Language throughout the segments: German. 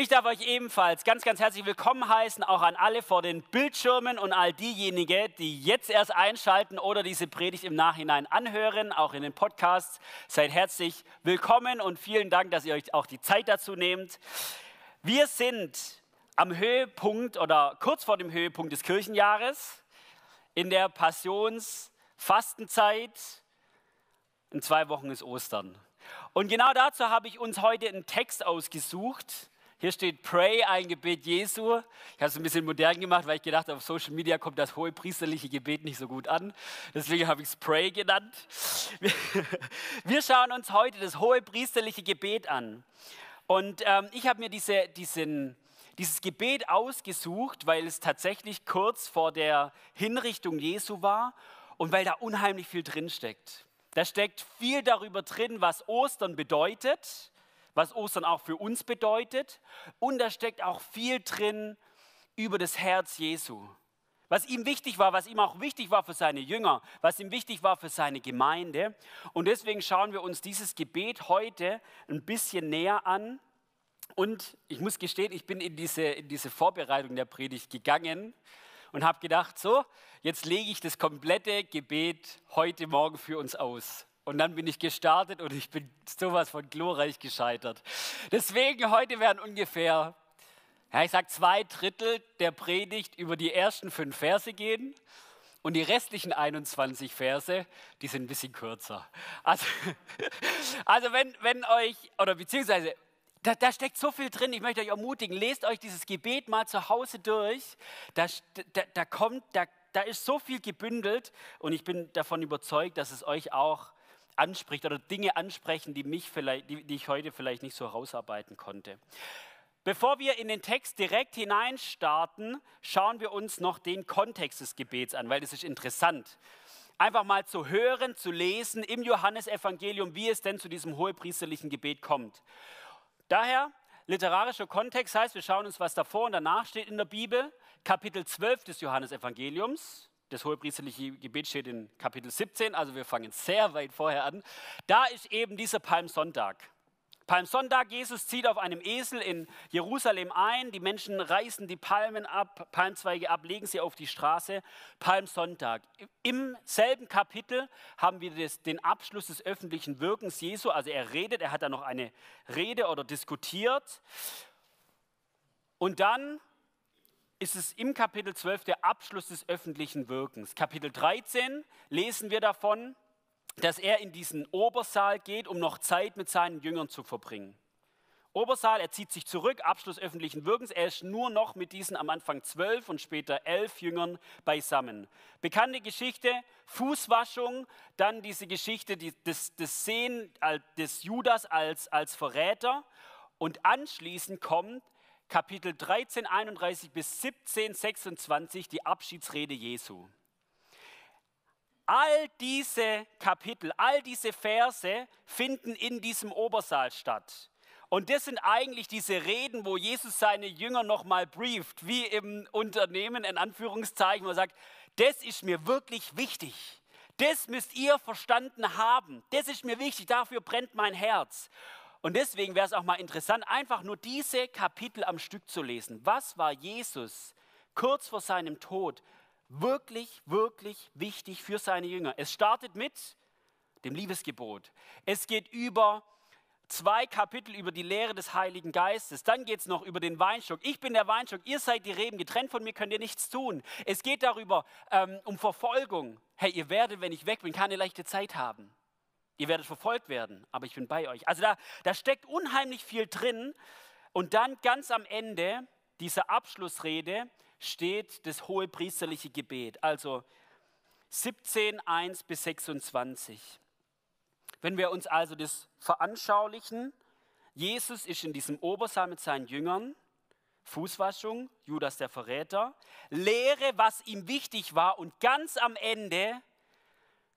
Ich darf euch ebenfalls ganz, ganz herzlich willkommen heißen, auch an alle vor den Bildschirmen und all diejenigen, die jetzt erst einschalten oder diese Predigt im Nachhinein anhören, auch in den Podcasts. Seid herzlich willkommen und vielen Dank, dass ihr euch auch die Zeit dazu nehmt. Wir sind am Höhepunkt oder kurz vor dem Höhepunkt des Kirchenjahres in der Passionsfastenzeit. In zwei Wochen ist Ostern. Und genau dazu habe ich uns heute einen Text ausgesucht hier steht Pray, ein Gebet Jesu. Ich habe es ein bisschen modern gemacht, weil ich gedacht habe, auf Social Media kommt das hohe priesterliche Gebet nicht so gut an. Deswegen habe ich es Pray genannt. Wir schauen uns heute das hohe priesterliche Gebet an. Und ähm, ich habe mir diese, diesen, dieses Gebet ausgesucht, weil es tatsächlich kurz vor der Hinrichtung Jesu war und weil da unheimlich viel drinsteckt. Da steckt viel darüber drin, was Ostern bedeutet was Ostern auch für uns bedeutet. Und da steckt auch viel drin über das Herz Jesu. Was ihm wichtig war, was ihm auch wichtig war für seine Jünger, was ihm wichtig war für seine Gemeinde. Und deswegen schauen wir uns dieses Gebet heute ein bisschen näher an. Und ich muss gestehen, ich bin in diese, in diese Vorbereitung der Predigt gegangen und habe gedacht, so, jetzt lege ich das komplette Gebet heute Morgen für uns aus. Und dann bin ich gestartet und ich bin sowas von glorreich gescheitert. Deswegen heute werden ungefähr, ja, ich sage zwei Drittel der Predigt über die ersten fünf Verse gehen. Und die restlichen 21 Verse, die sind ein bisschen kürzer. Also, also wenn, wenn euch, oder beziehungsweise, da, da, steckt so viel drin, ich möchte euch ermutigen, lest euch dieses Gebet mal zu Hause durch. Da, da, da kommt, da, da ist so viel gebündelt und ich bin davon überzeugt, dass es euch auch anspricht oder Dinge ansprechen, die, mich vielleicht, die, die ich heute vielleicht nicht so herausarbeiten konnte. Bevor wir in den Text direkt hineinstarten, schauen wir uns noch den Kontext des Gebets an, weil das ist interessant. Einfach mal zu hören, zu lesen im Johannesevangelium, wie es denn zu diesem hohepriesterlichen Gebet kommt. Daher, literarischer Kontext heißt, wir schauen uns, was davor und danach steht in der Bibel. Kapitel 12 des Johannesevangeliums. Das hohepriesterliche Gebet steht in Kapitel 17, also wir fangen sehr weit vorher an. Da ist eben dieser Palmsonntag. Palmsonntag, Jesus zieht auf einem Esel in Jerusalem ein, die Menschen reißen die Palmen ab, Palmzweige ab, legen sie auf die Straße. Palmsonntag. Im selben Kapitel haben wir das, den Abschluss des öffentlichen Wirkens Jesu, also er redet, er hat da noch eine Rede oder diskutiert. Und dann ist es im Kapitel 12 der Abschluss des öffentlichen Wirkens. Kapitel 13 lesen wir davon, dass er in diesen Obersaal geht, um noch Zeit mit seinen Jüngern zu verbringen. Obersaal, er zieht sich zurück, Abschluss öffentlichen Wirkens. Er ist nur noch mit diesen am Anfang zwölf und später elf Jüngern beisammen. Bekannte Geschichte, Fußwaschung, dann diese Geschichte des, des Sehen des Judas als, als Verräter. Und anschließend kommt Kapitel 13, 31 bis 17, 26, die Abschiedsrede Jesu. All diese Kapitel, all diese Verse finden in diesem Obersaal statt. Und das sind eigentlich diese Reden, wo Jesus seine Jünger nochmal brieft, wie im Unternehmen in Anführungszeichen, wo er sagt, das ist mir wirklich wichtig. Das müsst ihr verstanden haben. Das ist mir wichtig, dafür brennt mein Herz. Und deswegen wäre es auch mal interessant, einfach nur diese Kapitel am Stück zu lesen. Was war Jesus kurz vor seinem Tod wirklich, wirklich wichtig für seine Jünger? Es startet mit dem Liebesgebot. Es geht über zwei Kapitel über die Lehre des Heiligen Geistes. Dann geht es noch über den Weinstock. Ich bin der Weinstock, ihr seid die Reben. Getrennt von mir könnt ihr nichts tun. Es geht darüber ähm, um Verfolgung. Hey, ihr werdet, wenn ich weg bin, keine leichte Zeit haben. Ihr werdet verfolgt werden, aber ich bin bei euch. Also da, da steckt unheimlich viel drin. Und dann ganz am Ende dieser Abschlussrede steht das hohe priesterliche Gebet. Also 17, 1 bis 26. Wenn wir uns also das veranschaulichen, Jesus ist in diesem Obersaal mit seinen Jüngern, Fußwaschung, Judas der Verräter, Lehre, was ihm wichtig war und ganz am Ende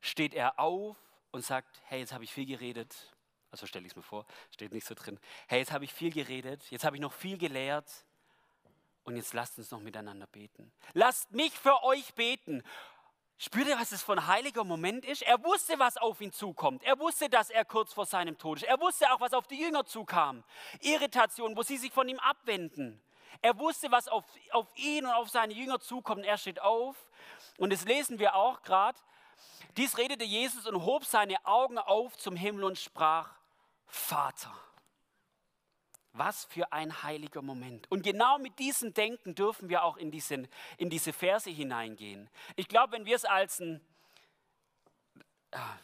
steht er auf und sagt, hey, jetzt habe ich viel geredet. Also stelle ich es mir vor, steht nicht so drin. Hey, jetzt habe ich viel geredet, jetzt habe ich noch viel gelehrt und jetzt lasst uns noch miteinander beten. Lasst mich für euch beten. Spürt ihr, was es für ein heiliger Moment ist? Er wusste, was auf ihn zukommt. Er wusste, dass er kurz vor seinem Tod ist. Er wusste auch, was auf die Jünger zukam. Irritation, wo sie sich von ihm abwenden. Er wusste, was auf, auf ihn und auf seine Jünger zukommt. Er steht auf. Und das lesen wir auch gerade. Dies redete Jesus und hob seine Augen auf zum Himmel und sprach, Vater. Was für ein heiliger Moment. Und genau mit diesem Denken dürfen wir auch in, diesen, in diese Verse hineingehen. Ich glaube, wenn wir es als ein, ah,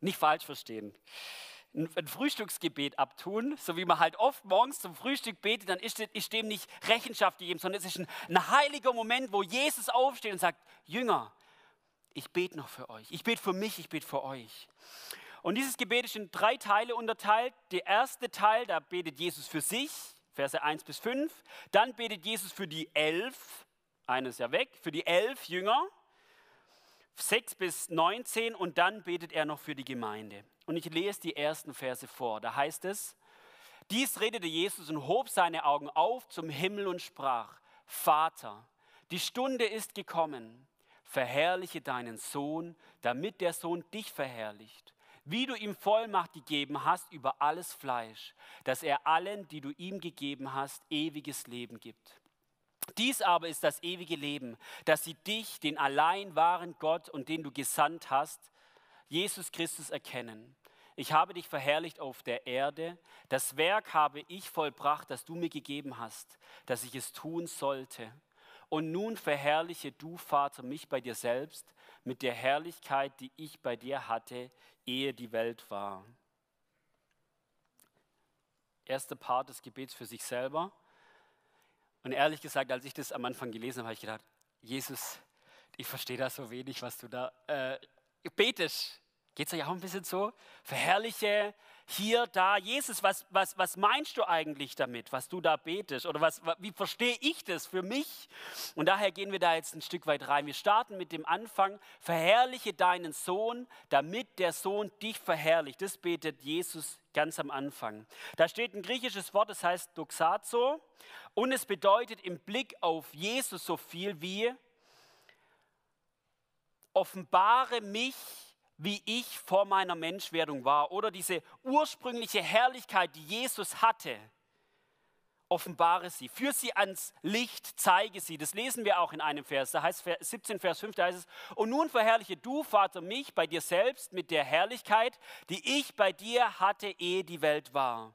nicht falsch verstehen, ein Frühstücksgebet abtun, so wie man halt oft morgens zum Frühstück betet, dann ist, ist dem nicht Rechenschaft gegeben, sondern es ist ein, ein heiliger Moment, wo Jesus aufsteht und sagt, Jünger, ich bete noch für euch. Ich bete für mich, ich bete für euch. Und dieses Gebet ist in drei Teile unterteilt. Der erste Teil, da betet Jesus für sich, Verse 1 bis 5. Dann betet Jesus für die elf, eines ja weg, für die elf Jünger, 6 bis 19. Und dann betet er noch für die Gemeinde. Und ich lese die ersten Verse vor. Da heißt es, dies redete Jesus und hob seine Augen auf zum Himmel und sprach, Vater, die Stunde ist gekommen, verherrliche deinen Sohn, damit der Sohn dich verherrlicht wie du ihm Vollmacht gegeben hast über alles Fleisch, dass er allen, die du ihm gegeben hast, ewiges Leben gibt. Dies aber ist das ewige Leben, dass sie dich, den allein wahren Gott und den du gesandt hast, Jesus Christus erkennen. Ich habe dich verherrlicht auf der Erde. Das Werk habe ich vollbracht, das du mir gegeben hast, dass ich es tun sollte. Und nun verherrliche du, Vater, mich bei dir selbst mit der Herrlichkeit, die ich bei dir hatte, ehe die Welt war. Erster Part des Gebets für sich selber. Und ehrlich gesagt, als ich das am Anfang gelesen habe, habe ich gedacht, Jesus, ich verstehe da so wenig, was du da äh, betest. Geht es euch auch ein bisschen so? Verherrliche hier, da. Jesus, was, was, was meinst du eigentlich damit, was du da betest? Oder was, wie verstehe ich das für mich? Und daher gehen wir da jetzt ein Stück weit rein. Wir starten mit dem Anfang. Verherrliche deinen Sohn, damit der Sohn dich verherrlicht. Das betet Jesus ganz am Anfang. Da steht ein griechisches Wort, das heißt doxazo. Und es bedeutet im Blick auf Jesus so viel wie offenbare mich wie ich vor meiner Menschwerdung war oder diese ursprüngliche Herrlichkeit, die Jesus hatte, offenbare sie, führe sie ans Licht, zeige sie. Das lesen wir auch in einem Vers, da heißt 17 Vers 5, da heißt es, und nun verherrliche du, Vater, mich bei dir selbst mit der Herrlichkeit, die ich bei dir hatte, ehe die Welt war.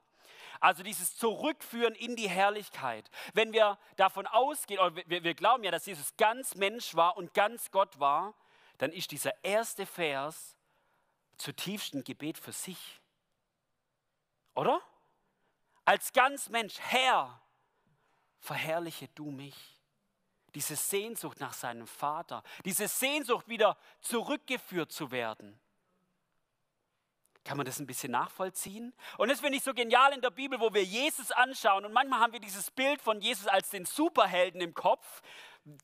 Also dieses Zurückführen in die Herrlichkeit. Wenn wir davon ausgehen, oder wir, wir glauben ja, dass Jesus ganz Mensch war und ganz Gott war, dann ist dieser erste Vers zutiefst ein Gebet für sich. Oder? Als ganz Mensch, Herr, verherrliche du mich. Diese Sehnsucht nach seinem Vater, diese Sehnsucht wieder zurückgeführt zu werden. Kann man das ein bisschen nachvollziehen? Und das finde ich so genial in der Bibel, wo wir Jesus anschauen. Und manchmal haben wir dieses Bild von Jesus als den Superhelden im Kopf,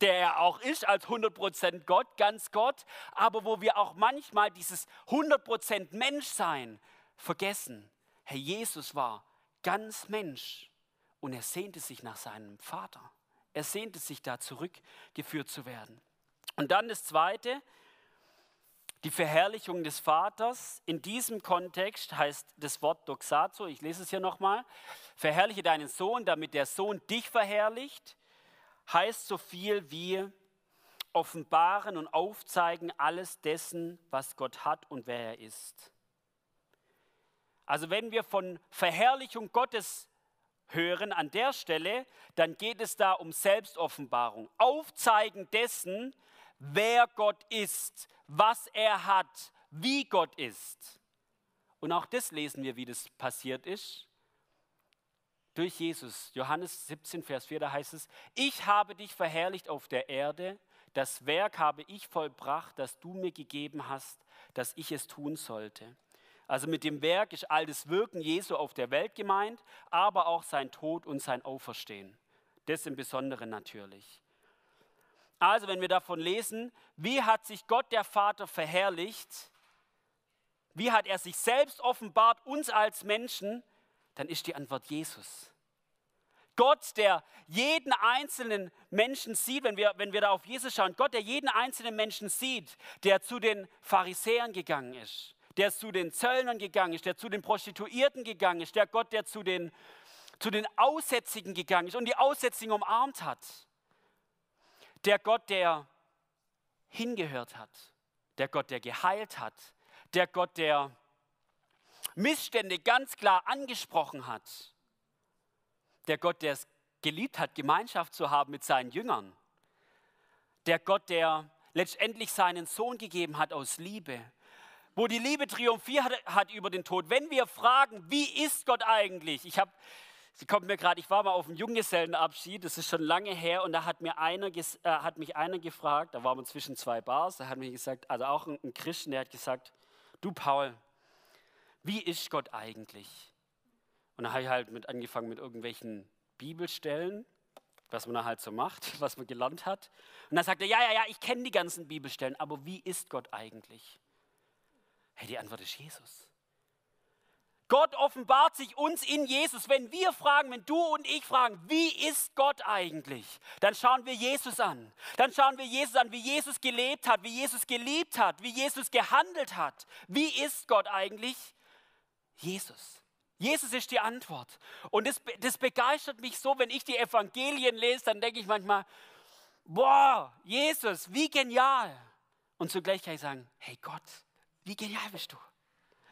der er auch ist als 100% Gott, ganz Gott, aber wo wir auch manchmal dieses 100% Menschsein vergessen. Herr Jesus war ganz Mensch und er sehnte sich nach seinem Vater. Er sehnte sich da zurückgeführt zu werden. Und dann das Zweite, die Verherrlichung des Vaters. In diesem Kontext heißt das Wort Doxazo, ich lese es hier nochmal, verherrliche deinen Sohn, damit der Sohn dich verherrlicht heißt so viel wie offenbaren und aufzeigen alles dessen, was Gott hat und wer er ist. Also wenn wir von Verherrlichung Gottes hören an der Stelle, dann geht es da um Selbstoffenbarung, Aufzeigen dessen, wer Gott ist, was er hat, wie Gott ist. Und auch das lesen wir, wie das passiert ist durch Jesus. Johannes 17, Vers 4, da heißt es, ich habe dich verherrlicht auf der Erde, das Werk habe ich vollbracht, das du mir gegeben hast, dass ich es tun sollte. Also mit dem Werk ist all das Wirken Jesu auf der Welt gemeint, aber auch sein Tod und sein Auferstehen. Das im Besonderen natürlich. Also wenn wir davon lesen, wie hat sich Gott der Vater verherrlicht, wie hat er sich selbst offenbart, uns als Menschen, dann ist die Antwort Jesus. Gott, der jeden einzelnen Menschen sieht, wenn wir, wenn wir da auf Jesus schauen, Gott, der jeden einzelnen Menschen sieht, der zu den Pharisäern gegangen ist, der zu den Zöllnern gegangen ist, der zu den Prostituierten gegangen ist, der Gott, der zu den, zu den Aussätzigen gegangen ist und die Aussätzigen umarmt hat, der Gott, der hingehört hat, der Gott, der geheilt hat, der Gott, der Missstände ganz klar angesprochen hat, der Gott, der es geliebt hat, Gemeinschaft zu haben mit seinen Jüngern, der Gott, der letztendlich seinen Sohn gegeben hat aus Liebe, wo die Liebe triumphiert hat über den Tod. Wenn wir fragen, wie ist Gott eigentlich? Ich habe Sie kommt mir gerade, ich war mal auf einem Junggesellenabschied, das ist schon lange her, und da hat, mir einer, äh, hat mich einer gefragt, da waren wir zwischen zwei Bars, da hat mir gesagt, also auch ein, ein Christen, der hat gesagt, du Paul, wie ist Gott eigentlich? Und da habe ich halt mit angefangen mit irgendwelchen Bibelstellen, was man da halt so macht, was man gelernt hat. Und dann sagte er, ja, ja, ja, ich kenne die ganzen Bibelstellen, aber wie ist Gott eigentlich? Hey, die Antwort ist Jesus. Gott offenbart sich uns in Jesus. Wenn wir fragen, wenn du und ich fragen, wie ist Gott eigentlich, dann schauen wir Jesus an. Dann schauen wir Jesus an, wie Jesus gelebt hat, wie Jesus geliebt hat, wie Jesus gehandelt hat. Wie ist Gott eigentlich? Jesus. Jesus ist die Antwort. Und das, das begeistert mich so, wenn ich die Evangelien lese, dann denke ich manchmal, boah, Jesus, wie genial. Und zugleich kann ich sagen, hey Gott, wie genial bist du?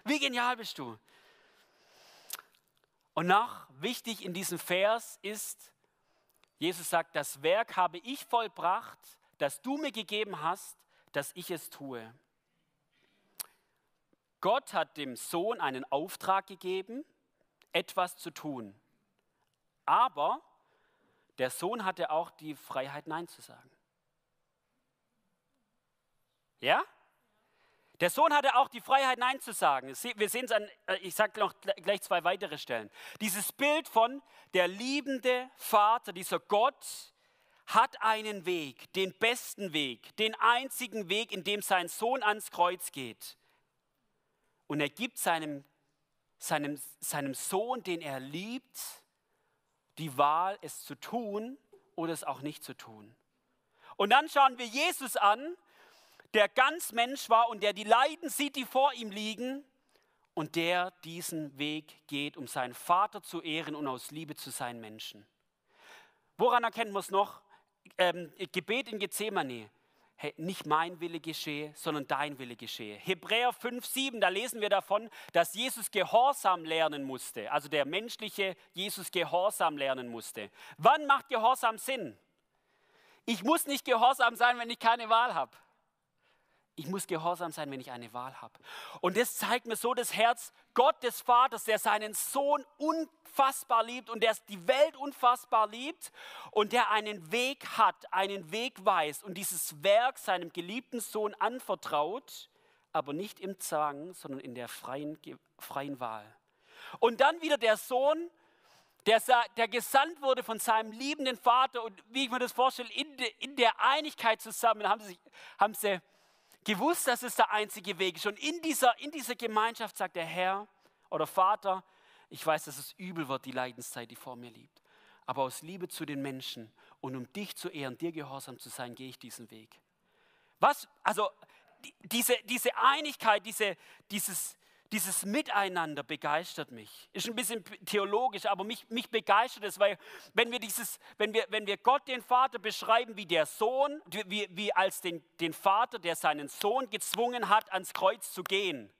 Wie genial bist du? Und noch wichtig in diesem Vers ist, Jesus sagt, das Werk habe ich vollbracht, das du mir gegeben hast, dass ich es tue. Gott hat dem Sohn einen Auftrag gegeben, etwas zu tun. Aber der Sohn hatte auch die Freiheit, Nein zu sagen. Ja? Der Sohn hatte auch die Freiheit, Nein zu sagen. Wir sehen es an, äh, ich sage noch gleich zwei weitere Stellen. Dieses Bild von der liebende Vater, dieser Gott, hat einen Weg, den besten Weg, den einzigen Weg, in dem sein Sohn ans Kreuz geht. Und er gibt seinem, seinem, seinem Sohn, den er liebt, die Wahl, es zu tun oder es auch nicht zu tun. Und dann schauen wir Jesus an, der ganz Mensch war und der die Leiden sieht, die vor ihm liegen und der diesen Weg geht, um seinen Vater zu ehren und aus Liebe zu seinen Menschen. Woran erkennt man es noch? Ähm, Gebet in Gethsemane. Hey, nicht mein Wille geschehe, sondern dein Wille geschehe. Hebräer 5, 7, da lesen wir davon, dass Jesus Gehorsam lernen musste. Also der menschliche Jesus Gehorsam lernen musste. Wann macht Gehorsam Sinn? Ich muss nicht gehorsam sein, wenn ich keine Wahl habe. Ich muss gehorsam sein, wenn ich eine Wahl habe. Und das zeigt mir so das Herz Gott des Vaters, der seinen Sohn unfassbar liebt und der die Welt unfassbar liebt und der einen Weg hat, einen Weg weiß und dieses Werk seinem geliebten Sohn anvertraut, aber nicht im Zwang, sondern in der freien, freien Wahl. Und dann wieder der Sohn, der, der gesandt wurde von seinem liebenden Vater und wie ich mir das vorstelle, in, de, in der Einigkeit zusammen haben sie, haben sie gewusst, dass es der einzige Weg ist. Und in dieser, in dieser Gemeinschaft sagt der Herr oder Vater, ich weiß, dass es übel wird, die Leidenszeit, die vor mir liegt. Aber aus Liebe zu den Menschen und um dich zu ehren, dir gehorsam zu sein, gehe ich diesen Weg. Was, also diese, diese Einigkeit, diese, dieses, dieses Miteinander begeistert mich. Ist ein bisschen theologisch, aber mich, mich begeistert es, weil wenn wir, dieses, wenn, wir, wenn wir Gott den Vater beschreiben wie der Sohn, wie, wie als den, den Vater, der seinen Sohn gezwungen hat, ans Kreuz zu gehen,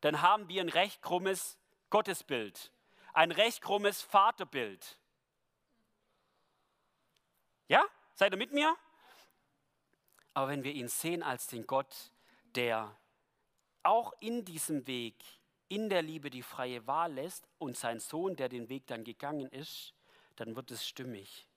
dann haben wir ein recht krummes Gottesbild, ein recht krummes Vaterbild. Ja? Seid ihr mit mir? Aber wenn wir ihn sehen als den Gott, der auch in diesem Weg, in der Liebe die freie Wahl lässt und sein Sohn, der den Weg dann gegangen ist, dann wird es stimmig.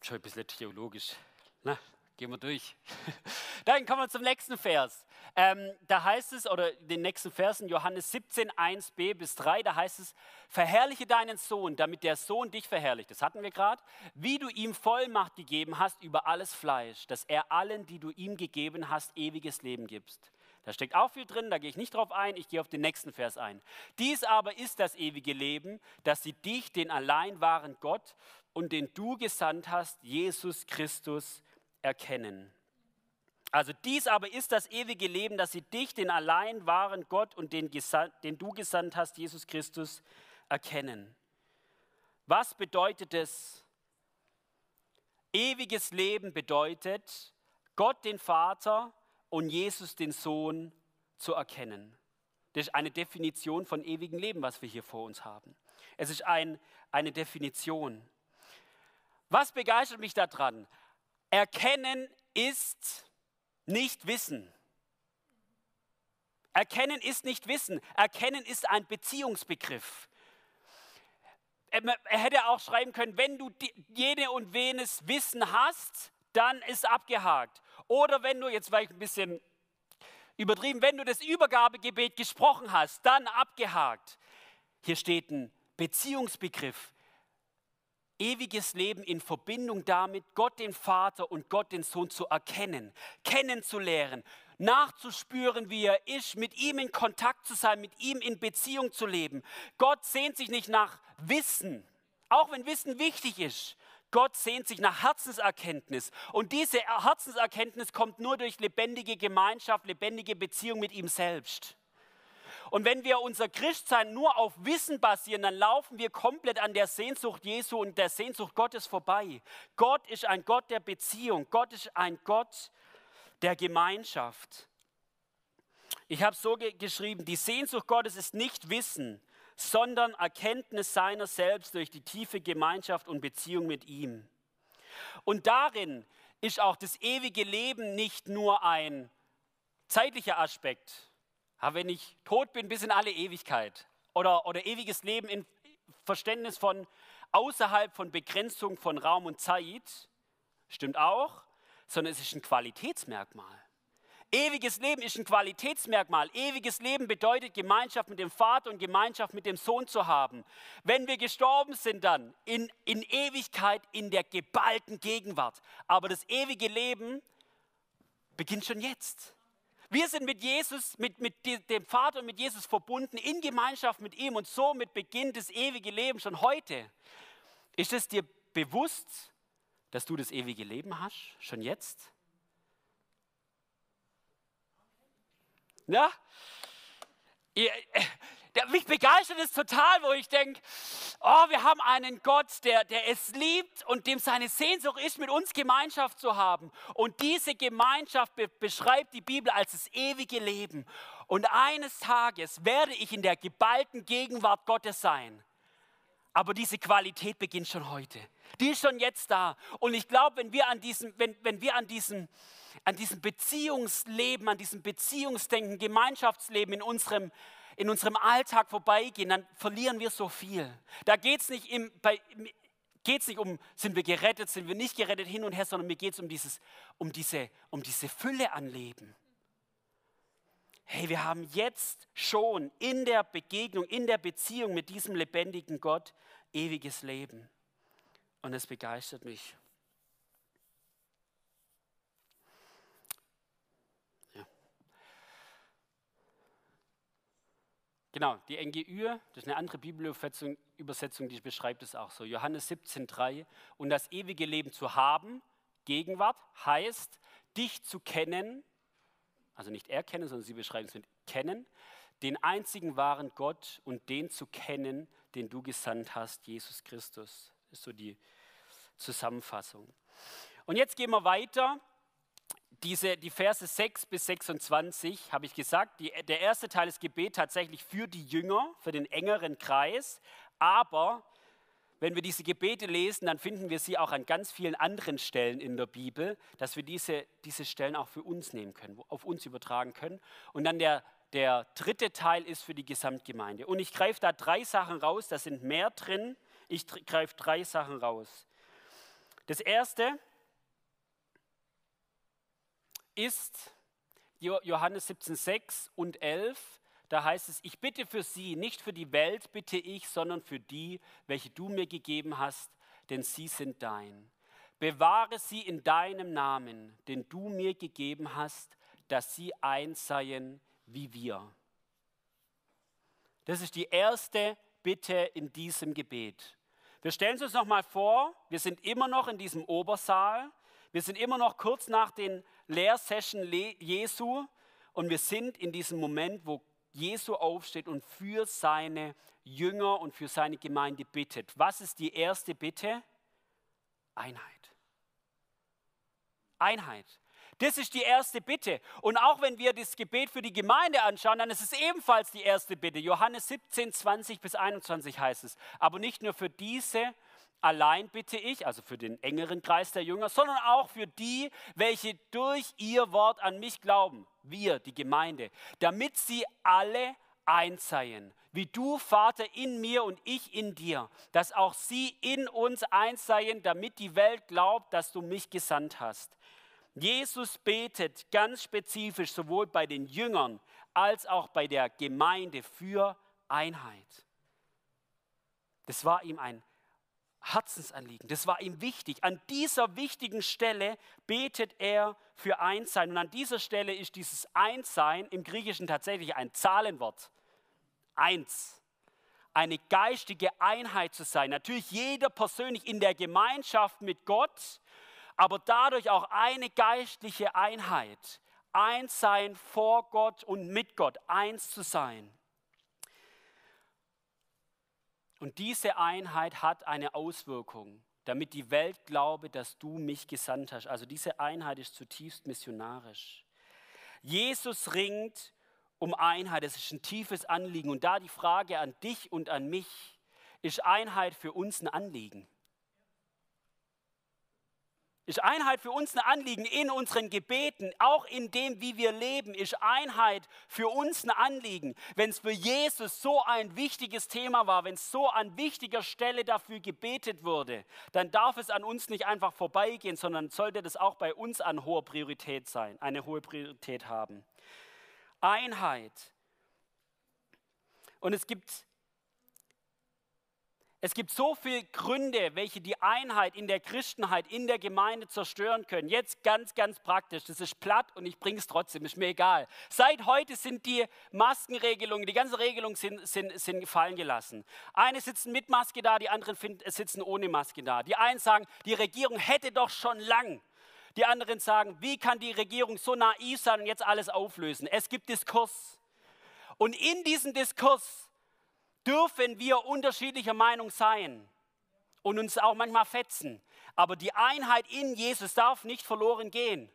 Schon ein bisschen theologisch. Na, gehen wir durch. Dann kommen wir zum nächsten Vers. Ähm, da heißt es, oder den nächsten Versen, Johannes 17, 1b bis 3, da heißt es, verherrliche deinen Sohn, damit der Sohn dich verherrlicht. Das hatten wir gerade. Wie du ihm Vollmacht gegeben hast über alles Fleisch, dass er allen, die du ihm gegeben hast, ewiges Leben gibst. Da steckt auch viel drin, da gehe ich nicht drauf ein, ich gehe auf den nächsten Vers ein. Dies aber ist das ewige Leben, dass sie dich, den allein wahren Gott und den du gesandt hast, Jesus Christus, erkennen. Also dies aber ist das ewige Leben, dass sie dich, den allein wahren Gott und den, den du gesandt hast, Jesus Christus, erkennen. Was bedeutet es? Ewiges Leben bedeutet, Gott den Vater und Jesus den Sohn zu erkennen. Das ist eine Definition von ewigem Leben, was wir hier vor uns haben. Es ist ein, eine Definition. Was begeistert mich daran? Erkennen ist nicht Wissen. Erkennen ist nicht Wissen. Erkennen ist ein Beziehungsbegriff. Er hätte auch schreiben können, wenn du jene und wenes Wissen hast, dann ist abgehakt. Oder wenn du, jetzt war ich ein bisschen übertrieben, wenn du das Übergabegebet gesprochen hast, dann abgehakt. Hier steht ein Beziehungsbegriff. Ewiges Leben in Verbindung damit, Gott den Vater und Gott den Sohn zu erkennen, kennenzulernen, nachzuspüren, wie er ist, mit ihm in Kontakt zu sein, mit ihm in Beziehung zu leben. Gott sehnt sich nicht nach Wissen, auch wenn Wissen wichtig ist. Gott sehnt sich nach Herzenserkenntnis. Und diese Herzenserkenntnis kommt nur durch lebendige Gemeinschaft, lebendige Beziehung mit ihm selbst. Und wenn wir unser Christsein nur auf Wissen basieren, dann laufen wir komplett an der Sehnsucht Jesu und der Sehnsucht Gottes vorbei. Gott ist ein Gott der Beziehung. Gott ist ein Gott der Gemeinschaft. Ich habe so ge geschrieben, die Sehnsucht Gottes ist nicht Wissen, sondern Erkenntnis seiner selbst durch die tiefe Gemeinschaft und Beziehung mit ihm. Und darin ist auch das ewige Leben nicht nur ein zeitlicher Aspekt, wenn ich tot bin bis in alle Ewigkeit oder, oder ewiges Leben im Verständnis von außerhalb von Begrenzung von Raum und Zeit, stimmt auch, sondern es ist ein Qualitätsmerkmal. Ewiges Leben ist ein Qualitätsmerkmal. Ewiges Leben bedeutet Gemeinschaft mit dem Vater und Gemeinschaft mit dem Sohn zu haben. Wenn wir gestorben sind, dann in, in Ewigkeit in der geballten Gegenwart. Aber das ewige Leben beginnt schon jetzt. Wir sind mit Jesus, mit, mit dem Vater und mit Jesus verbunden, in Gemeinschaft mit ihm und somit beginnt das ewige Leben schon heute. Ist es dir bewusst, dass du das ewige Leben hast, schon jetzt? Ja? Äh, mich begeistert es total, wo ich denke, oh, wir haben einen Gott, der, der es liebt und dem seine Sehnsucht ist, mit uns Gemeinschaft zu haben. Und diese Gemeinschaft be beschreibt die Bibel als das ewige Leben. Und eines Tages werde ich in der geballten Gegenwart Gottes sein. Aber diese Qualität beginnt schon heute. Die ist schon jetzt da. Und ich glaube, wenn wir an diesem, wenn, wenn wir an diesem, an diesem Beziehungsleben, an diesem Beziehungsdenken, Gemeinschaftsleben in unserem, in unserem Alltag vorbeigehen, dann verlieren wir so viel. Da geht es nicht, im, nicht um, sind wir gerettet, sind wir nicht gerettet hin und her, sondern mir geht es um, um, diese, um diese Fülle an Leben. Hey, wir haben jetzt schon in der Begegnung, in der Beziehung mit diesem lebendigen Gott ewiges Leben. Und es begeistert mich. Genau, die NGÜ, das ist eine andere Bibelübersetzung, die beschreibt es auch so. Johannes 17,3. Und das ewige Leben zu haben, Gegenwart, heißt, dich zu kennen, also nicht erkennen, sondern sie beschreiben es mit kennen, den einzigen wahren Gott und den zu kennen, den du gesandt hast, Jesus Christus. Das ist so die Zusammenfassung. Und jetzt gehen wir weiter diese, die Verse 6 bis 26 habe ich gesagt, die, der erste Teil ist Gebet tatsächlich für die Jünger, für den engeren Kreis, aber wenn wir diese Gebete lesen, dann finden wir sie auch an ganz vielen anderen Stellen in der Bibel, dass wir diese, diese Stellen auch für uns nehmen können, auf uns übertragen können. Und dann der, der dritte Teil ist für die Gesamtgemeinde. Und ich greife da drei Sachen raus, da sind mehr drin. Ich greife drei Sachen raus. Das erste Johannes 17, 6 und 11. Da heißt es, ich bitte für sie, nicht für die Welt bitte ich, sondern für die, welche du mir gegeben hast, denn sie sind dein. Bewahre sie in deinem Namen, den du mir gegeben hast, dass sie eins seien wie wir. Das ist die erste Bitte in diesem Gebet. Wir stellen es uns nochmal vor, wir sind immer noch in diesem Obersaal, wir sind immer noch kurz nach den Lehrsession Jesu und wir sind in diesem Moment, wo Jesu aufsteht und für seine Jünger und für seine Gemeinde bittet. Was ist die erste Bitte? Einheit. Einheit. Das ist die erste Bitte. Und auch wenn wir das Gebet für die Gemeinde anschauen, dann ist es ebenfalls die erste Bitte. Johannes 17, 20 bis 21 heißt es. Aber nicht nur für diese allein bitte ich, also für den engeren Kreis der Jünger, sondern auch für die, welche durch ihr Wort an mich glauben, wir, die Gemeinde, damit sie alle eins seien, wie du, Vater, in mir und ich in dir, dass auch sie in uns eins seien, damit die Welt glaubt, dass du mich gesandt hast. Jesus betet ganz spezifisch sowohl bei den Jüngern als auch bei der Gemeinde für Einheit. Das war ihm ein Herzensanliegen. Das war ihm wichtig. An dieser wichtigen Stelle betet er für Einssein. Und an dieser Stelle ist dieses Einssein im Griechischen tatsächlich ein Zahlenwort. Eins. Eine geistige Einheit zu sein. Natürlich jeder persönlich in der Gemeinschaft mit Gott, aber dadurch auch eine geistliche Einheit. Eins sein vor Gott und mit Gott. Eins zu sein. Und diese Einheit hat eine Auswirkung, damit die Welt glaube, dass du mich gesandt hast. Also diese Einheit ist zutiefst missionarisch. Jesus ringt um Einheit, es ist ein tiefes Anliegen. Und da die Frage an dich und an mich, ist Einheit für uns ein Anliegen? Ist Einheit für uns ein Anliegen in unseren Gebeten, auch in dem, wie wir leben, ist Einheit für uns ein Anliegen. Wenn es für Jesus so ein wichtiges Thema war, wenn es so an wichtiger Stelle dafür gebetet wurde, dann darf es an uns nicht einfach vorbeigehen, sondern sollte das auch bei uns an hoher Priorität sein, eine hohe Priorität haben. Einheit. Und es gibt es gibt so viele Gründe, welche die Einheit in der Christenheit, in der Gemeinde zerstören können. Jetzt ganz, ganz praktisch. Das ist platt und ich bringe es trotzdem, ist mir egal. Seit heute sind die Maskenregelungen, die ganze Regelung sind, sind, sind fallen gelassen. Eine sitzen mit Maske da, die anderen sitzen ohne Maske da. Die einen sagen, die Regierung hätte doch schon lang. Die anderen sagen, wie kann die Regierung so naiv sein und jetzt alles auflösen? Es gibt Diskurs. Und in diesem Diskurs dürfen wir unterschiedlicher Meinung sein und uns auch manchmal fetzen. Aber die Einheit in Jesus darf nicht verloren gehen.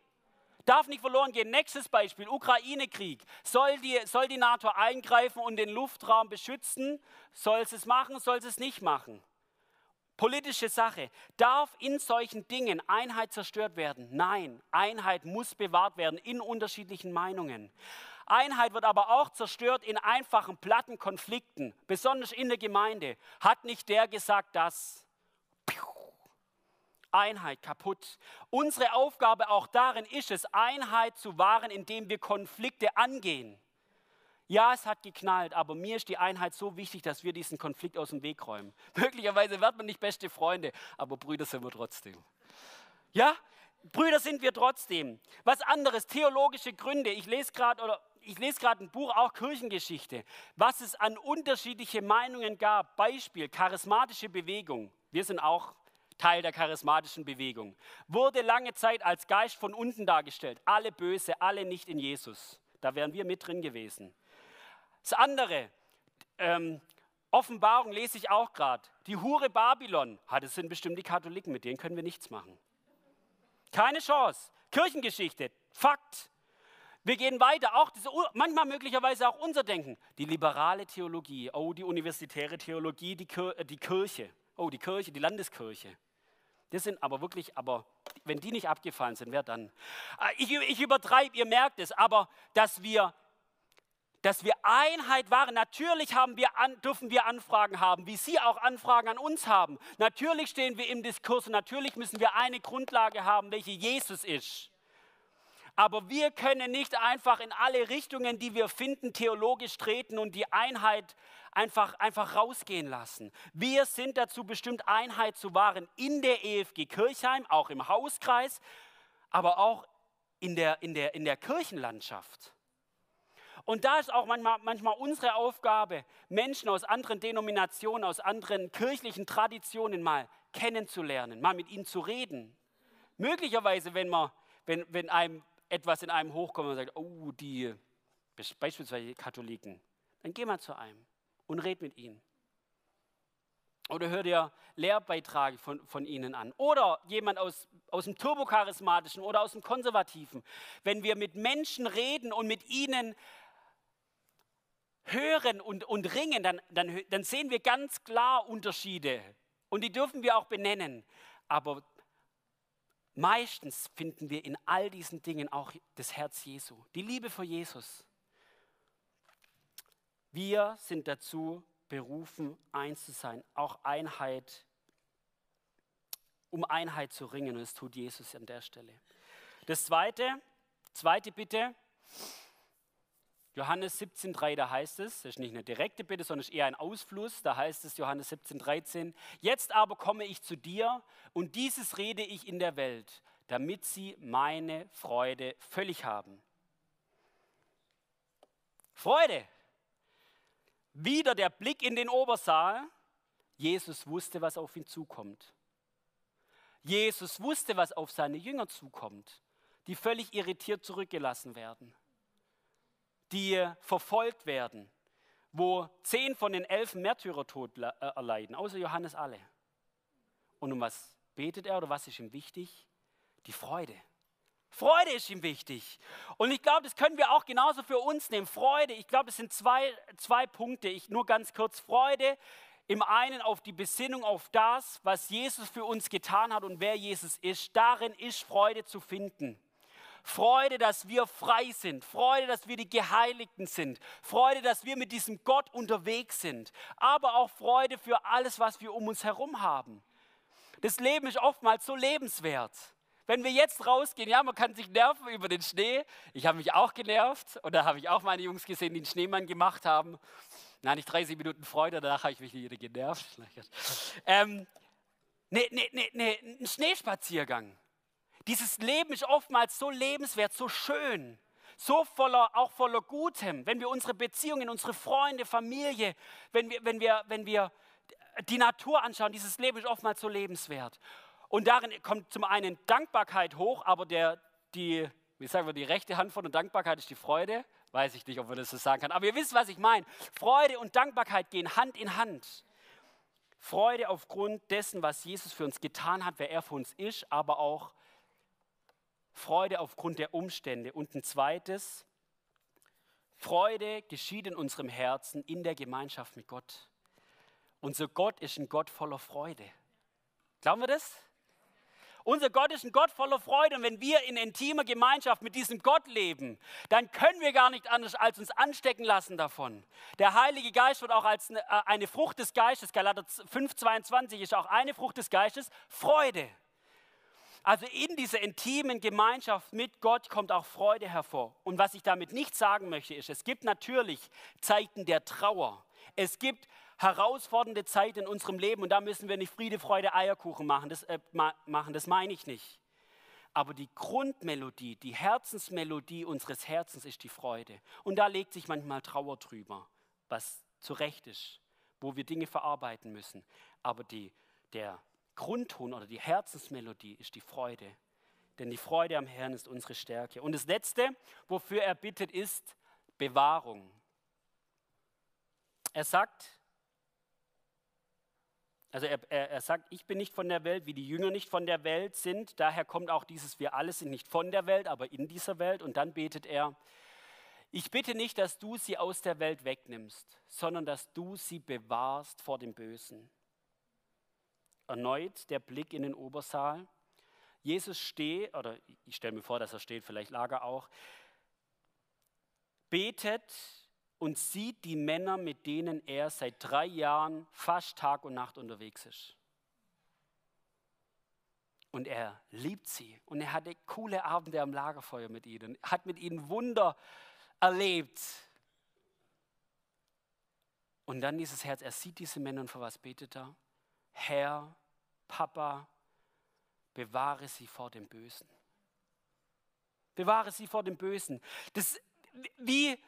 Darf nicht verloren gehen. Nächstes Beispiel, Ukraine-Krieg. Soll die, soll die NATO eingreifen und den Luftraum beschützen? Soll es machen, soll es nicht machen? Politische Sache. Darf in solchen Dingen Einheit zerstört werden? Nein, Einheit muss bewahrt werden in unterschiedlichen Meinungen. Einheit wird aber auch zerstört in einfachen, platten Konflikten, besonders in der Gemeinde. Hat nicht der gesagt, dass Einheit kaputt. Unsere Aufgabe auch darin ist es, Einheit zu wahren, indem wir Konflikte angehen. Ja, es hat geknallt, aber mir ist die Einheit so wichtig, dass wir diesen Konflikt aus dem Weg räumen. Möglicherweise wird man nicht beste Freunde, aber Brüder sind wir trotzdem. Ja, Brüder sind wir trotzdem. Was anderes, theologische Gründe. Ich lese gerade oder ich lese gerade ein Buch, auch Kirchengeschichte, was es an unterschiedliche Meinungen gab. Beispiel, charismatische Bewegung. Wir sind auch Teil der charismatischen Bewegung. Wurde lange Zeit als Geist von unten dargestellt. Alle böse, alle nicht in Jesus. Da wären wir mit drin gewesen. Das andere, ähm, Offenbarung lese ich auch gerade. Die Hure Babylon, hat es sind bestimmt die Katholiken, mit denen können wir nichts machen. Keine Chance. Kirchengeschichte, Fakt. Wir gehen weiter, auch diese, manchmal möglicherweise auch unser Denken. Die liberale Theologie, oh, die universitäre Theologie, die, Kir die Kirche, oh, die Kirche, die Landeskirche. Das sind aber wirklich, aber wenn die nicht abgefallen sind, wer dann? Ah, ich, ich übertreibe, ihr merkt es, aber dass wir, dass wir Einheit waren. Natürlich haben wir an, dürfen wir Anfragen haben, wie Sie auch Anfragen an uns haben. Natürlich stehen wir im Diskurs und natürlich müssen wir eine Grundlage haben, welche Jesus ist. Aber wir können nicht einfach in alle Richtungen, die wir finden, theologisch treten und die Einheit einfach, einfach rausgehen lassen. Wir sind dazu bestimmt, Einheit zu wahren in der EFG Kirchheim, auch im Hauskreis, aber auch in der, in der, in der Kirchenlandschaft. Und da ist auch manchmal, manchmal unsere Aufgabe, Menschen aus anderen Denominationen, aus anderen kirchlichen Traditionen mal kennenzulernen, mal mit ihnen zu reden. Möglicherweise, wenn, man, wenn, wenn einem etwas in einem hochkommt und sagt, oh, die beispielsweise Katholiken, dann geh mal zu einem und red mit ihnen. Oder hör dir Lehrbeiträge von, von ihnen an. Oder jemand aus, aus dem Turbocharismatischen oder aus dem Konservativen. Wenn wir mit Menschen reden und mit ihnen hören und, und ringen, dann, dann, dann sehen wir ganz klar Unterschiede. Und die dürfen wir auch benennen. Aber meistens finden wir in all diesen Dingen auch das Herz Jesu, die Liebe für Jesus. Wir sind dazu berufen, eins zu sein, auch Einheit, um Einheit zu ringen. Und das tut Jesus an der Stelle. Das zweite, zweite Bitte, Johannes 17,3, da heißt es, das ist nicht eine direkte Bitte, sondern ist eher ein Ausfluss, da heißt es Johannes 17,13, jetzt aber komme ich zu dir und dieses rede ich in der Welt, damit sie meine Freude völlig haben. Freude, wieder der Blick in den Obersaal. Jesus wusste, was auf ihn zukommt. Jesus wusste, was auf seine Jünger zukommt, die völlig irritiert zurückgelassen werden, die verfolgt werden, wo zehn von den elf Märtyrertod äh, erleiden, außer Johannes alle. Und um was betet er oder was ist ihm wichtig? Die Freude. Freude ist ihm wichtig. Und ich glaube, das können wir auch genauso für uns nehmen. Freude, ich glaube, es sind zwei, zwei Punkte. Ich nur ganz kurz. Freude im einen auf die Besinnung auf das, was Jesus für uns getan hat und wer Jesus ist. Darin ist Freude zu finden. Freude, dass wir frei sind. Freude, dass wir die Geheiligten sind. Freude, dass wir mit diesem Gott unterwegs sind. Aber auch Freude für alles, was wir um uns herum haben. Das Leben ist oftmals so lebenswert. Wenn wir jetzt rausgehen, ja, man kann sich nerven über den Schnee. Ich habe mich auch genervt und da habe ich auch meine Jungs gesehen, die einen Schneemann gemacht haben. Nein, nicht 30 Minuten Freude, danach habe ich mich wieder genervt. Ähm, ne, ne, ne, ne, ein Schneespaziergang. Dieses Leben ist oftmals so lebenswert, so schön, so voller, auch voller Gutem. Wenn wir unsere Beziehungen, unsere Freunde, Familie, wenn wir, wenn wir, wenn wir die Natur anschauen, dieses Leben ist oftmals so lebenswert. Und darin kommt zum einen Dankbarkeit hoch, aber der, die, wie sagen wir, die rechte Hand von der Dankbarkeit ist die Freude. Weiß ich nicht, ob man das so sagen kann. Aber ihr wisst, was ich meine. Freude und Dankbarkeit gehen Hand in Hand. Freude aufgrund dessen, was Jesus für uns getan hat, wer er für uns ist, aber auch Freude aufgrund der Umstände. Und ein zweites, Freude geschieht in unserem Herzen in der Gemeinschaft mit Gott. Unser Gott ist ein Gott voller Freude. Glauben wir das? Unser Gott ist ein Gott voller Freude und wenn wir in intimer Gemeinschaft mit diesem Gott leben, dann können wir gar nicht anders als uns anstecken lassen davon. Der Heilige Geist wird auch als eine äh, Frucht des Geistes, Galater 5,22 ist auch eine Frucht des Geistes, Freude. Also in dieser intimen Gemeinschaft mit Gott kommt auch Freude hervor. Und was ich damit nicht sagen möchte, ist, es gibt natürlich Zeiten der Trauer. Es gibt herausfordernde Zeit in unserem Leben und da müssen wir nicht Friede, Freude, Eierkuchen machen. Das, äh, machen, das meine ich nicht. Aber die Grundmelodie, die Herzensmelodie unseres Herzens ist die Freude. Und da legt sich manchmal Trauer drüber, was zu Recht ist, wo wir Dinge verarbeiten müssen. Aber die, der Grundton oder die Herzensmelodie ist die Freude. Denn die Freude am Herrn ist unsere Stärke. Und das Letzte, wofür er bittet, ist Bewahrung. Er sagt, also er, er, er, sagt, ich bin nicht von der Welt, wie die Jünger nicht von der Welt sind. Daher kommt auch dieses, wir alle sind nicht von der Welt, aber in dieser Welt. Und dann betet er, ich bitte nicht, dass du sie aus der Welt wegnimmst, sondern dass du sie bewahrst vor dem Bösen. Erneut der Blick in den Obersaal. Jesus steht, oder ich stelle mir vor, dass er steht, vielleicht lag er auch, betet und sieht die Männer, mit denen er seit drei Jahren fast Tag und Nacht unterwegs ist. Und er liebt sie und er hatte coole Abende am Lagerfeuer mit ihnen, hat mit ihnen Wunder erlebt. Und dann dieses Herz, er sieht diese Männer und für was betet er? Herr, Papa, bewahre sie vor dem Bösen. Bewahre sie vor dem Bösen. Das, wie,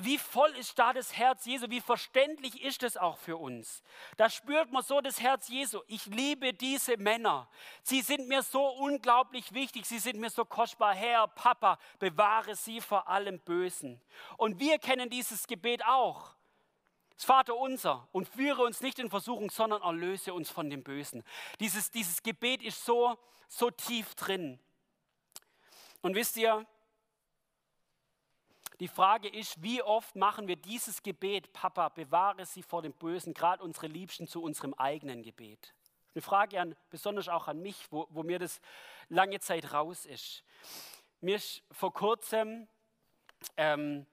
wie voll ist da das Herz Jesu? Wie verständlich ist es auch für uns? Da spürt man so das Herz Jesu. Ich liebe diese Männer. Sie sind mir so unglaublich wichtig. Sie sind mir so kostbar. Herr, Papa, bewahre sie vor allem Bösen. Und wir kennen dieses Gebet auch. Vater unser und führe uns nicht in Versuchung, sondern erlöse uns von dem Bösen. Dieses, dieses Gebet ist so, so tief drin. Und wisst ihr, die Frage ist, wie oft machen wir dieses Gebet, Papa, bewahre sie vor dem Bösen, gerade unsere Liebsten zu unserem eigenen Gebet? Eine Frage an, besonders auch an mich, wo, wo mir das lange Zeit raus ist. Mir ist vor kurzem, ähm,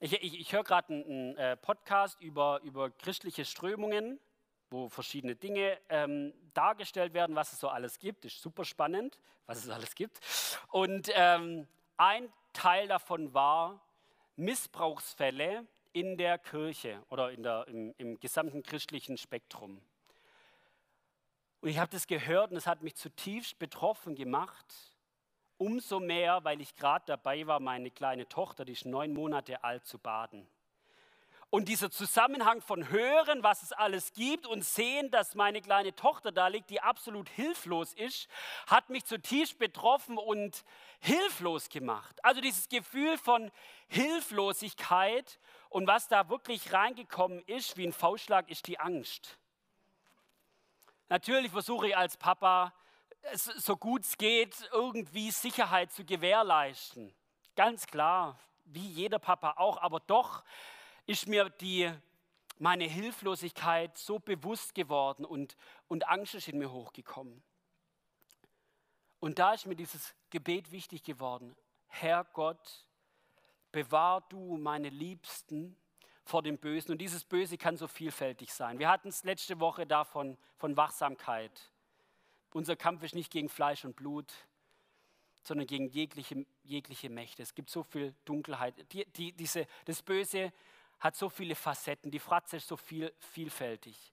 ich, ich, ich höre gerade einen, einen äh, Podcast über, über christliche Strömungen, wo verschiedene Dinge ähm, dargestellt werden, was es so alles gibt. Ist super spannend, was es alles gibt. Und ähm, ein Teil davon war Missbrauchsfälle in der Kirche oder in der, im, im gesamten christlichen Spektrum. Und ich habe das gehört und es hat mich zutiefst betroffen gemacht. Umso mehr, weil ich gerade dabei war, meine kleine Tochter, die ist neun Monate alt, zu baden. Und dieser Zusammenhang von Hören, was es alles gibt und sehen, dass meine kleine Tochter da liegt, die absolut hilflos ist, hat mich zutiefst betroffen und hilflos gemacht. Also dieses Gefühl von Hilflosigkeit und was da wirklich reingekommen ist, wie ein Faustschlag, ist die Angst. Natürlich versuche ich als Papa, so gut es geht, irgendwie Sicherheit zu gewährleisten. Ganz klar, wie jeder Papa auch, aber doch ist mir die, meine Hilflosigkeit so bewusst geworden und, und Angst ist in mir hochgekommen. Und da ist mir dieses Gebet wichtig geworden. Herr Gott, bewahr du meine Liebsten vor dem Bösen. Und dieses Böse kann so vielfältig sein. Wir hatten es letzte Woche davon, von Wachsamkeit. Unser Kampf ist nicht gegen Fleisch und Blut, sondern gegen jegliche, jegliche Mächte. Es gibt so viel Dunkelheit. Die, die, diese, das Böse hat so viele Facetten, die Fratze ist so viel, vielfältig.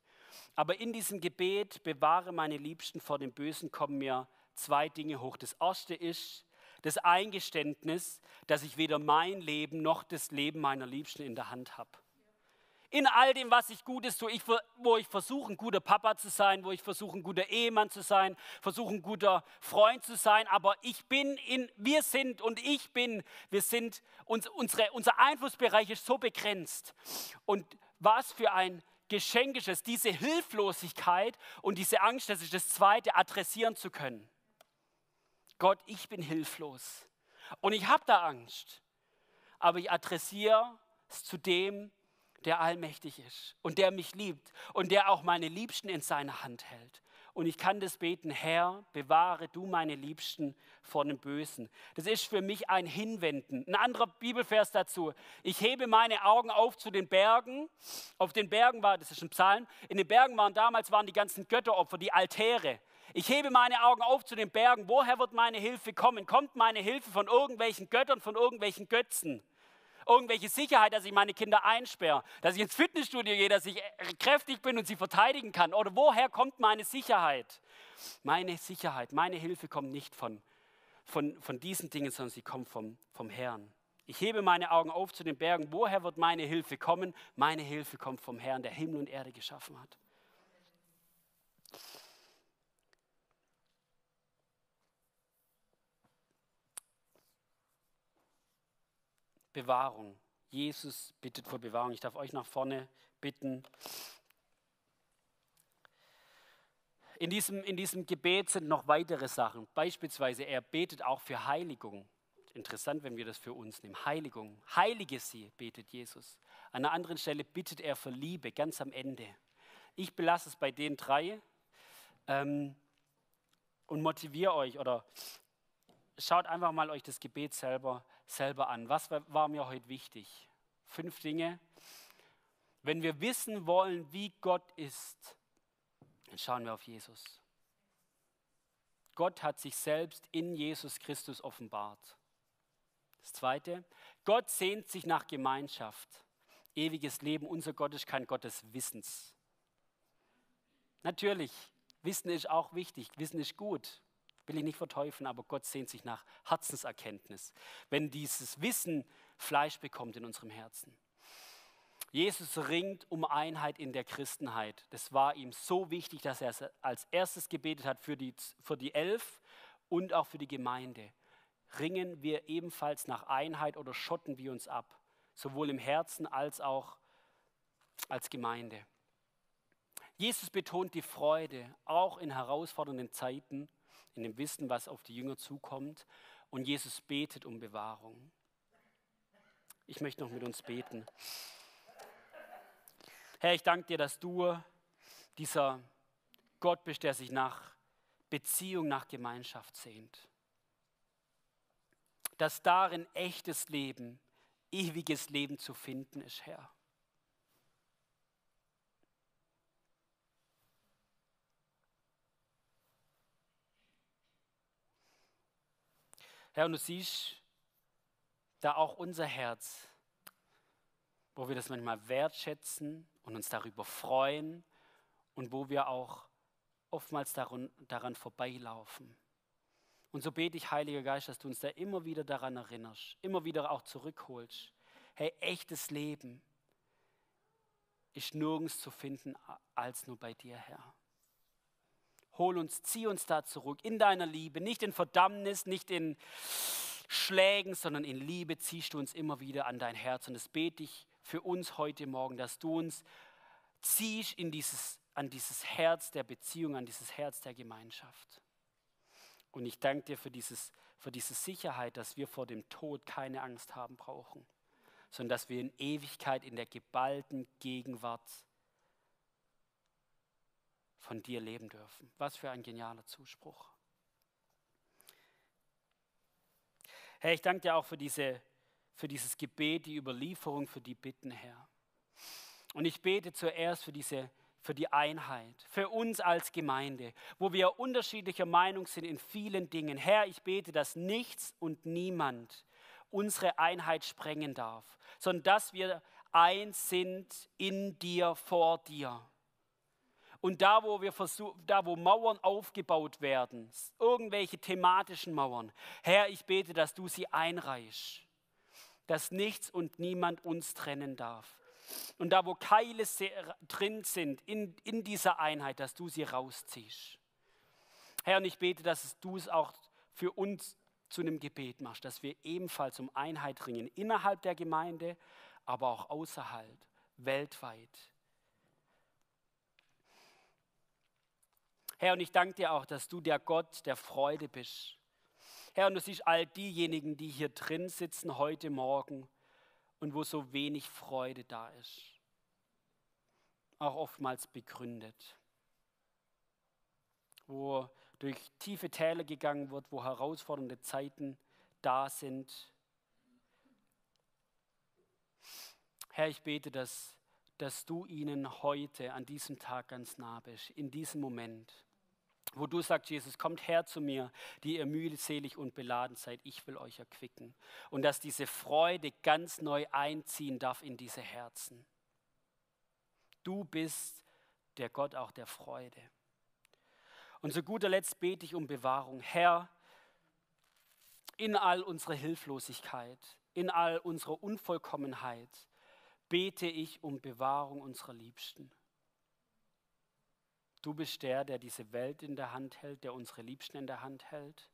Aber in diesem Gebet, bewahre meine Liebsten vor dem Bösen, kommen mir zwei Dinge hoch. Das erste ist das Eingeständnis, dass ich weder mein Leben noch das Leben meiner Liebsten in der Hand habe in all dem, was ich Gutes tue, ich, wo ich versuche, ein guter Papa zu sein, wo ich versuche, ein guter Ehemann zu sein, versuche, ein guter Freund zu sein, aber ich bin in, wir sind und ich bin, wir sind, uns, unsere, unser Einflussbereich ist so begrenzt. Und was für ein Geschenk ist es, diese Hilflosigkeit und diese Angst, das ist das Zweite, adressieren zu können. Gott, ich bin hilflos und ich habe da Angst, aber ich adressiere es zu dem, der allmächtig ist und der mich liebt und der auch meine Liebsten in seiner Hand hält. Und ich kann das beten, Herr, bewahre du meine Liebsten vor dem Bösen. Das ist für mich ein Hinwenden. Ein anderer Bibelvers dazu. Ich hebe meine Augen auf zu den Bergen. Auf den Bergen war, das ist ein Psalm, in den Bergen waren damals waren die ganzen Götteropfer, die Altäre. Ich hebe meine Augen auf zu den Bergen. Woher wird meine Hilfe kommen? Kommt meine Hilfe von irgendwelchen Göttern, von irgendwelchen Götzen? Irgendwelche Sicherheit, dass ich meine Kinder einsperre, dass ich ins Fitnessstudio gehe, dass ich kräftig bin und sie verteidigen kann? Oder woher kommt meine Sicherheit? Meine Sicherheit, meine Hilfe kommt nicht von, von, von diesen Dingen, sondern sie kommt vom, vom Herrn. Ich hebe meine Augen auf zu den Bergen. Woher wird meine Hilfe kommen? Meine Hilfe kommt vom Herrn, der Himmel und Erde geschaffen hat. Bewahrung. Jesus bittet vor Bewahrung. Ich darf euch nach vorne bitten. In diesem, in diesem Gebet sind noch weitere Sachen. Beispielsweise, er betet auch für Heiligung. Interessant, wenn wir das für uns nehmen. Heiligung. Heilige sie, betet Jesus. An einer anderen Stelle bittet er für Liebe, ganz am Ende. Ich belasse es bei den drei ähm, und motiviere euch oder schaut einfach mal euch das Gebet selber, selber an. Was war mir heute wichtig? Fünf Dinge. Wenn wir wissen wollen, wie Gott ist, dann schauen wir auf Jesus. Gott hat sich selbst in Jesus Christus offenbart. Das Zweite, Gott sehnt sich nach Gemeinschaft. Ewiges Leben, unser Gott ist kein Gott des Wissens. Natürlich, Wissen ist auch wichtig, Wissen ist gut. Will ich nicht verteufeln, aber Gott sehnt sich nach Herzenserkenntnis, wenn dieses Wissen Fleisch bekommt in unserem Herzen. Jesus ringt um Einheit in der Christenheit. Das war ihm so wichtig, dass er als erstes gebetet hat für die, für die Elf und auch für die Gemeinde. Ringen wir ebenfalls nach Einheit oder schotten wir uns ab, sowohl im Herzen als auch als Gemeinde. Jesus betont die Freude, auch in herausfordernden Zeiten, in dem Wissen, was auf die Jünger zukommt. Und Jesus betet um Bewahrung. Ich möchte noch mit uns beten. Herr, ich danke dir, dass du dieser Gott bist, der sich nach Beziehung, nach Gemeinschaft sehnt. Dass darin echtes Leben, ewiges Leben zu finden ist, Herr. Herr, und du siehst da auch unser Herz, wo wir das manchmal wertschätzen und uns darüber freuen und wo wir auch oftmals daran, daran vorbeilaufen. Und so bete ich, Heiliger Geist, dass du uns da immer wieder daran erinnerst, immer wieder auch zurückholst. Hey, echtes Leben ist nirgends zu finden als nur bei dir, Herr. Hol uns, zieh uns da zurück in deiner Liebe, nicht in Verdammnis, nicht in Schlägen, sondern in Liebe ziehst du uns immer wieder an dein Herz. Und das bete ich für uns heute Morgen, dass du uns ziehst in dieses, an dieses Herz der Beziehung, an dieses Herz der Gemeinschaft. Und ich danke dir für, dieses, für diese Sicherheit, dass wir vor dem Tod keine Angst haben brauchen, sondern dass wir in Ewigkeit in der geballten Gegenwart von dir leben dürfen. Was für ein genialer Zuspruch. Herr, ich danke dir auch für, diese, für dieses Gebet, die Überlieferung, für die Bitten, Herr. Und ich bete zuerst für diese für die Einheit, für uns als Gemeinde, wo wir unterschiedlicher Meinung sind in vielen Dingen. Herr, ich bete, dass nichts und niemand unsere Einheit sprengen darf, sondern dass wir eins sind in dir, vor dir. Und da, wo wir versuchen, da, wo Mauern aufgebaut werden, irgendwelche thematischen Mauern, Herr, ich bete, dass du sie einreichst, dass nichts und niemand uns trennen darf. Und da, wo Keile drin sind, in, in dieser Einheit, dass du sie rausziehst. Herr, und ich bete, dass du es auch für uns zu einem Gebet machst, dass wir ebenfalls um Einheit ringen, innerhalb der Gemeinde, aber auch außerhalb, weltweit. Herr, und ich danke dir auch, dass du der Gott der Freude bist. Herr, und du siehst all diejenigen, die hier drin sitzen heute Morgen und wo so wenig Freude da ist. Auch oftmals begründet. Wo durch tiefe Täler gegangen wird, wo herausfordernde Zeiten da sind. Herr, ich bete, dass, dass du ihnen heute an diesem Tag ganz nah bist, in diesem Moment wo du sagst, Jesus, kommt her zu mir, die ihr mühselig und beladen seid, ich will euch erquicken. Und dass diese Freude ganz neu einziehen darf in diese Herzen. Du bist der Gott auch der Freude. Und zu guter Letzt bete ich um Bewahrung. Herr, in all unserer Hilflosigkeit, in all unserer Unvollkommenheit, bete ich um Bewahrung unserer Liebsten. Du bist der, der diese Welt in der Hand hält, der unsere Liebsten in der Hand hält.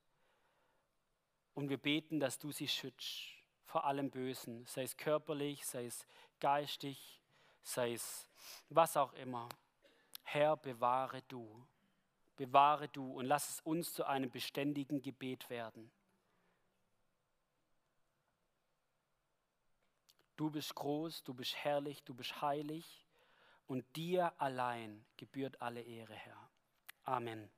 Und wir beten, dass du sie schützt vor allem Bösen, sei es körperlich, sei es geistig, sei es was auch immer. Herr, bewahre du, bewahre du und lass es uns zu einem beständigen Gebet werden. Du bist groß, du bist herrlich, du bist heilig und dir allein gebührt alle Ehre, Herr. Amen.